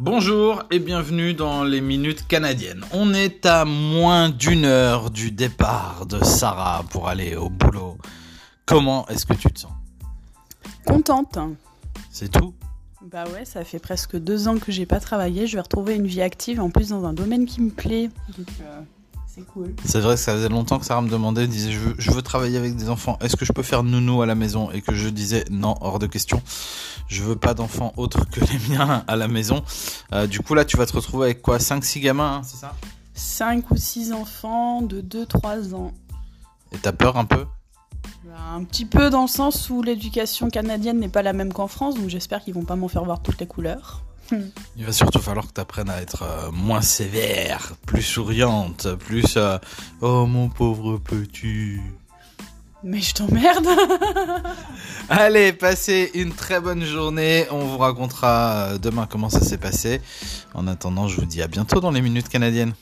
Bonjour et bienvenue dans les minutes canadiennes. On est à moins d'une heure du départ de Sarah pour aller au boulot. Comment est-ce que tu te sens? Contente. C'est tout? Bah ouais, ça fait presque deux ans que j'ai pas travaillé. Je vais retrouver une vie active en plus dans un domaine qui me plaît. Donc euh, c'est cool. C'est vrai que ça faisait longtemps que Sarah me demandait, disait je veux, je veux travailler avec des enfants. Est-ce que je peux faire nounou à la maison? Et que je disais non, hors de question. Je veux pas d'enfants autres que les miens à la maison. Euh, du coup là, tu vas te retrouver avec quoi? 5-6 gamins, hein, c'est ça? Cinq ou six enfants de 2-3 ans. Et t'as peur un peu? Un petit peu dans le sens où l'éducation canadienne n'est pas la même qu'en France, donc j'espère qu'ils vont pas m'en faire voir toutes les couleurs. Il va surtout falloir que tu apprennes à être euh, moins sévère, plus souriante, plus euh, oh mon pauvre petit. Mais je t'emmerde Allez, passez une très bonne journée. On vous racontera euh, demain comment ça s'est passé. En attendant, je vous dis à bientôt dans les minutes canadiennes.